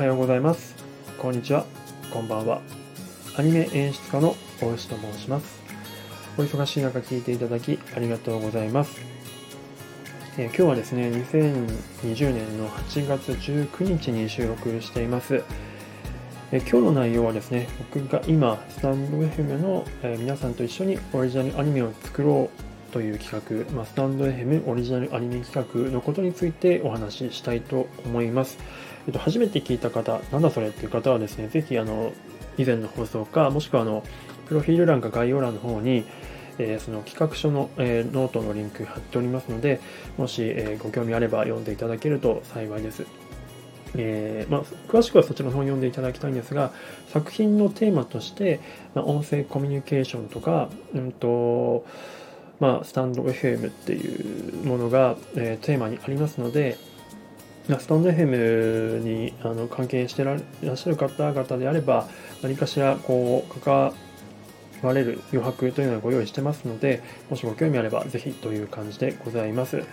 はようございます。こんにちは。こんばんは。アニメ演出家の大石と申します。お忙しい中聞いていただきありがとうございます、えー、今日はですね2020年の8月19日に収録しています。え今日の内容はですね、僕が今、スタンド FM の、え皆さんと一緒にオリジナルアニメを作ろうという企画、まあ、スタンド FM オリジナルアニメ企画のことについてお話ししたいと思います。えっと、初めて聞いた方、なんだそれっていう方はですね、ぜひ、あの、以前の放送か、もしくは、あの、プロフィール欄か概要欄の方に、えー、その企画書の、えー、ノートのリンク貼っておりますので、もし、えー、ご興味あれば読んでいただけると幸いです。えー、まあ、詳しくはそちらの本を読んでいただきたいんですが作品のテーマとして、まあ、音声コミュニケーションとか、うんとまあ、スタンド FM っていうものが、えー、テーマにありますので、スタンド FM にあの関係してらっしゃる方々であれば何かしらこう関われる余白というのをご用意してますのでもしご興味あればぜひという感じでございます。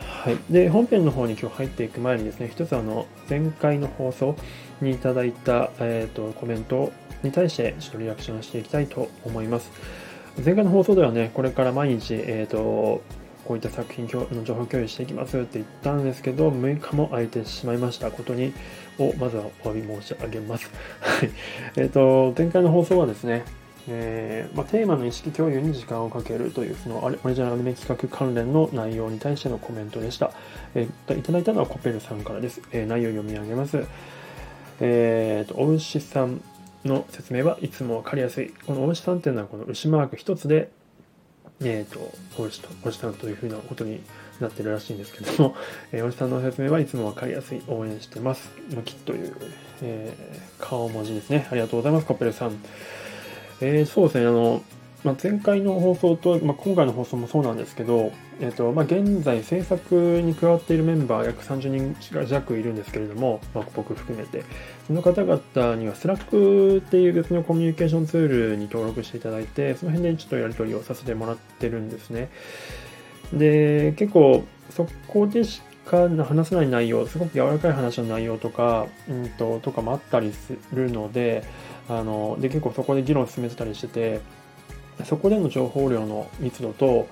はい、で本編の方に今日入っていく前にですね一つあの前回の放送にいただいた、えーと、コメントに対してちょっとリアクションしていきたいと思います前回の放送ではねこれから毎日、えーと、こういった作品の情報共有していきますって言ったんですけど6日も空いてしまいましたことにをまずはお詫び申し上げます はいえっ、と前回の放送はですねえー、まあ、テーマの意識共有に時間をかけるというそのオリジナルアニメ企画関連の内容に対してのコメントでした。えー、いただいたのはコペルさんからです。えー、内容を読み上げます。えーと、お牛さんの説明はいつもわかりやすい。このお牛さんっていうのはこの牛マーク一つで、えーと、おじとおじさんというふうなことになってるらしいんですけども、えー、おじさんの説明はいつもわかりやすい。応援してます。ムキという、えー、顔文字ですね。ありがとうございます、コペルさん。えー、そうですね、あの、まあ、前回の放送と、まあ、今回の放送もそうなんですけど、えーとまあ、現在制作に加わっているメンバー約30人弱いるんですけれども、まあ、僕含めて。その方々には Slack っていう別のコミュニケーションツールに登録していただいてその辺でちょっとやり取りをさせてもらってるんですね。で結構そこでしか話せない内容すごく柔らかい話の内容とか,、うんと、とかもあったりするのであので結構そこで議論を進めてたりしててそこでの情報量の密度と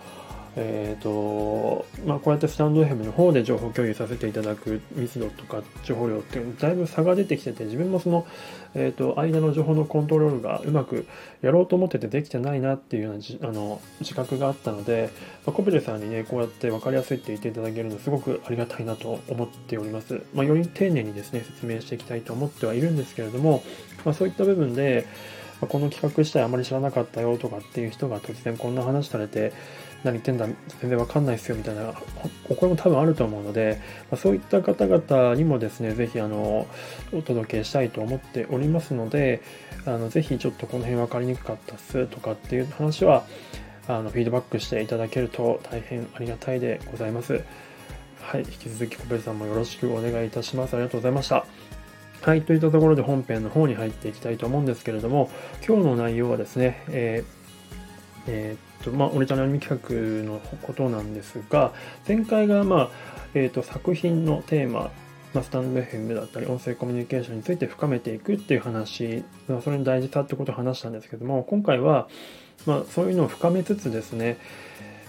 えーとまあ、こうやってスタンド FM の方で情報共有させていただく密度とか情報量っていうのだいぶ差が出てきてて自分もその、えーと、間の情報のコントロールがうまくやろうと思っててできてないなっていうようなじあの自覚があったので、まあ、コペルさんにねこうやって分かりやすいって言っていただけるのすごくありがたいなと思っております、まあ、より丁寧にですね説明していきたいと思ってはいるんですけれども、まあ、そういった部分でこの企画自体あまり知らなかったよとかっていう人が突然こんな話されて何言ってんだ全然わかんないっすよみたいなお声も多分あると思うので、まそういった方々にもですね是非あのお届けしたいと思っておりますのであのぜひちょっとこの辺分かりにくかったっすとかっていう話はあのフィードバックしていただけると大変ありがたいでございます。はい、引き続き小ベルさんもよろしくお願いいたします。ありがとうございました。はい、といったところで本編の方に入っていきたいと思うんですけれども、今日の内容はですね、えーえー、っと、まあ、オリジナルアニメ企画のことなんですが、前回が、まあ、えー、っと、作品のテーマ、まあ、スタンド FM だったり、音声コミュニケーションについて深めていくっていう話、まあ、それに大事さってことを話したんですけども、今回は、まあ、そういうのを深めつつですね、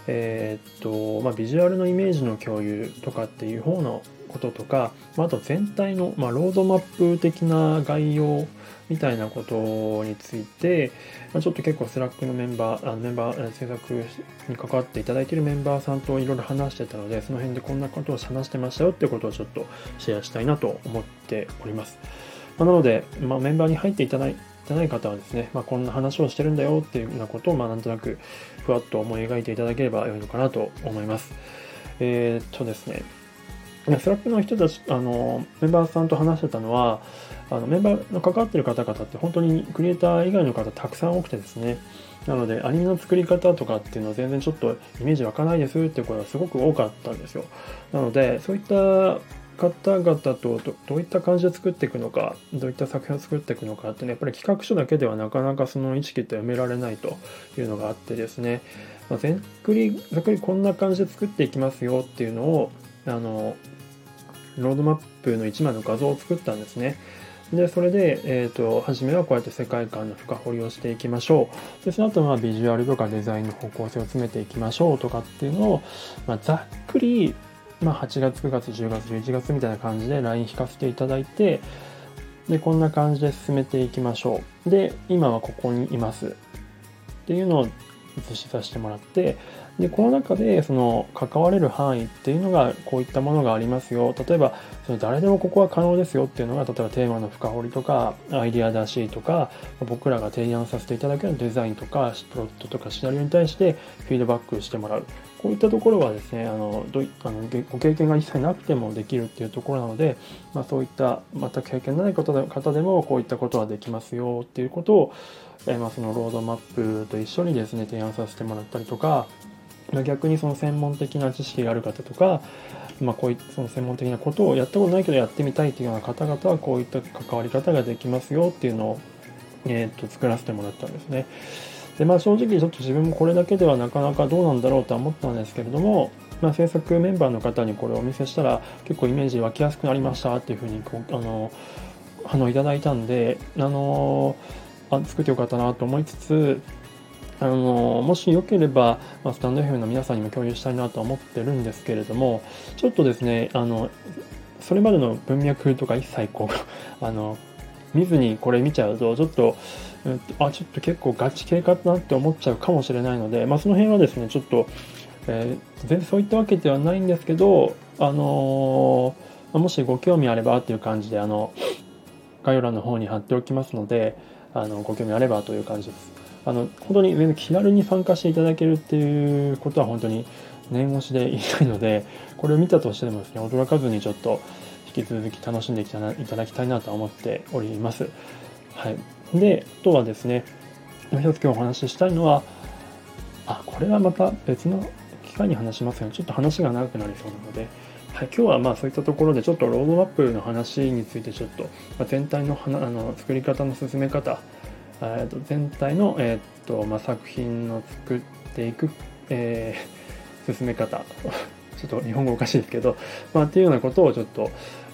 えー、っと、まあ、ビジュアルのイメージの共有とかっていう方のこととか、まあと全体の、まあ、ロードマップ的な概要みたいなことについて、まあ、ちょっと結構スラックのメンバー、あメンバー、制作に関わっていただいているメンバーさんといろいろ話してたので、その辺でこんなことを話してましたよってことをちょっとシェアしたいなと思っております。まあ、なので、ま、メンバーに入っていただいてない方はですね、まあ、こんな話をしてるんだよっていうようなことを、まあ、なんとなくふわっと思い描いていただければ良いのかなと思います。えー、っとですね、スラックの人たち、あの、メンバーさんと話してたのは、あのメンバーの関わってる方々って本当にクリエイター以外の方たくさん多くてですね、なのでアニメの作り方とかっていうのは全然ちょっとイメージ湧かないですって声がすごく多かったんですよ。なので、そういった方々とどういった感じで作っていくのか、どういった作品を作っていくのかってね、やっぱり企画書だけではなかなかその意識って埋められないというのがあってですね、まあ、ざっくり、ざっくりこんな感じで作っていきますよっていうのを、あの、ロードマップの1枚の画像を作ったんですね。で、それで、えっ、ー、と、初めはこうやって世界観の深掘りをしていきましょう。で、その後はビジュアルとかデザインの方向性を詰めていきましょうとかっていうのを、まあ、ざっくり、まあ、8月、9月、10月、11月みたいな感じで LINE 引かせていただいて、で、こんな感じで進めていきましょう。で、今はここにいます。っていうのを映しさせてもらって、で、この中でその関われる範囲っていうのがこういったものがありますよ。例えば、その誰でもここは可能ですよっていうのが、例えばテーマの深掘りとか、アイデア出しとか、僕らが提案させていただけるデザインとか、プロットとかシナリオに対してフィードバックしてもらう。こういったところはですね、あのどあのご経験が一切なくてもできるっていうところなので、まあ、そういった全く経験のない方でもこういったことはできますよっていうことを、え、まあそのロードマップと一緒にですね提案させてもらったりとか、逆にその専門的な知識がある方とか、まあ、こういったその専門的なことをやったことないけどやってみたいというような方々はこういった関わり方ができますよっていうのを、えー、と作らせてもらったんですね。でまあ正直ちょっと自分もこれだけではなかなかどうなんだろうとは思ったんですけれども、まあ、制作メンバーの方にこれをお見せしたら結構イメージ湧きやすくなりましたっていうふうにこうあの反応いただいたんであのあ作ってよかったなと思いつつあのもしよければ、まあ、スタンド FM の皆さんにも共有したいなと思ってるんですけれどもちょっとですねあのそれまでの文脈とか一切こう あの見ずにこれ見ちゃうとちょっと、あちょっと結構ガチ系かなって思っちゃうかもしれないので、まあ、その辺はですねちょっと、えー、全然そういったわけではないんですけどあのー、もしご興味あればっていう感じであの概要欄の方に貼っておきますのであのご興味あればという感じです。あの本当に全然気軽に参加していただけるっていうことは本当に念押しで言いたいのでこれを見たとしてもですね驚かずにちょっと引き続き楽しんでいただきたいなと思っております。はい、であとはですねもう一つ今日お話ししたいのはあこれはまた別の機会に話しますがちょっと話が長くなりそうなので。はい、今日はまあそういったところでちょっとロードマップの話についてちょっと、ま全体のあの作り方の進め方えー、と全体の、えーとまあ、作品を作っていく、えー、進め方 ちょっと日本語おかしいですけど、まあ、っていうようなことをちょっと、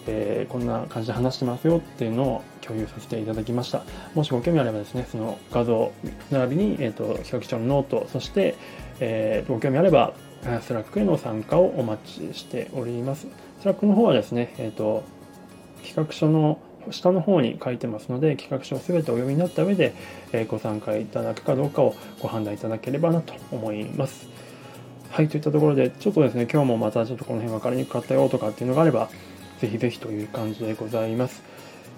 えー、こんな感じで話してますよっていうのを共有させていただきました。もしご興味あればですね、その画像並びに、えーと、企画書のノート、そして、えー、ご興味あれば、スラックへの参加をお待ちしております。スラックの方はですね、えっ、ー、と、企画書の下の方に書いてますので企画書を全てお読みになった上で、えご参加いただくかどうかをご判断いただければなと思います。はい、といったところで、ちょっとですね、今日もまたちょっとこの辺分かりにくかったよとかっていうのがあれば、ぜひぜひという感じでございます。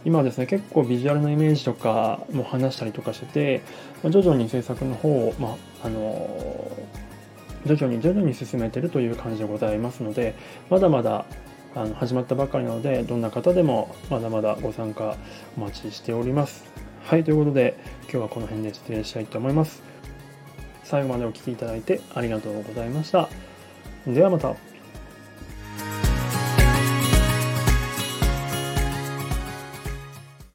今はですね、結構ビジュアルのイメージとかも話したりとかしてて、徐々に制作の方を、ま、あの徐々に徐々に進めてるという感じでございますので、まだまだあの始まったばかりなのでどんな方でもまだまだご参加お待ちしております。はいということで今日はこの辺で失礼したいと思います。最後までお聴きいただいてありがとうございました。ではまた。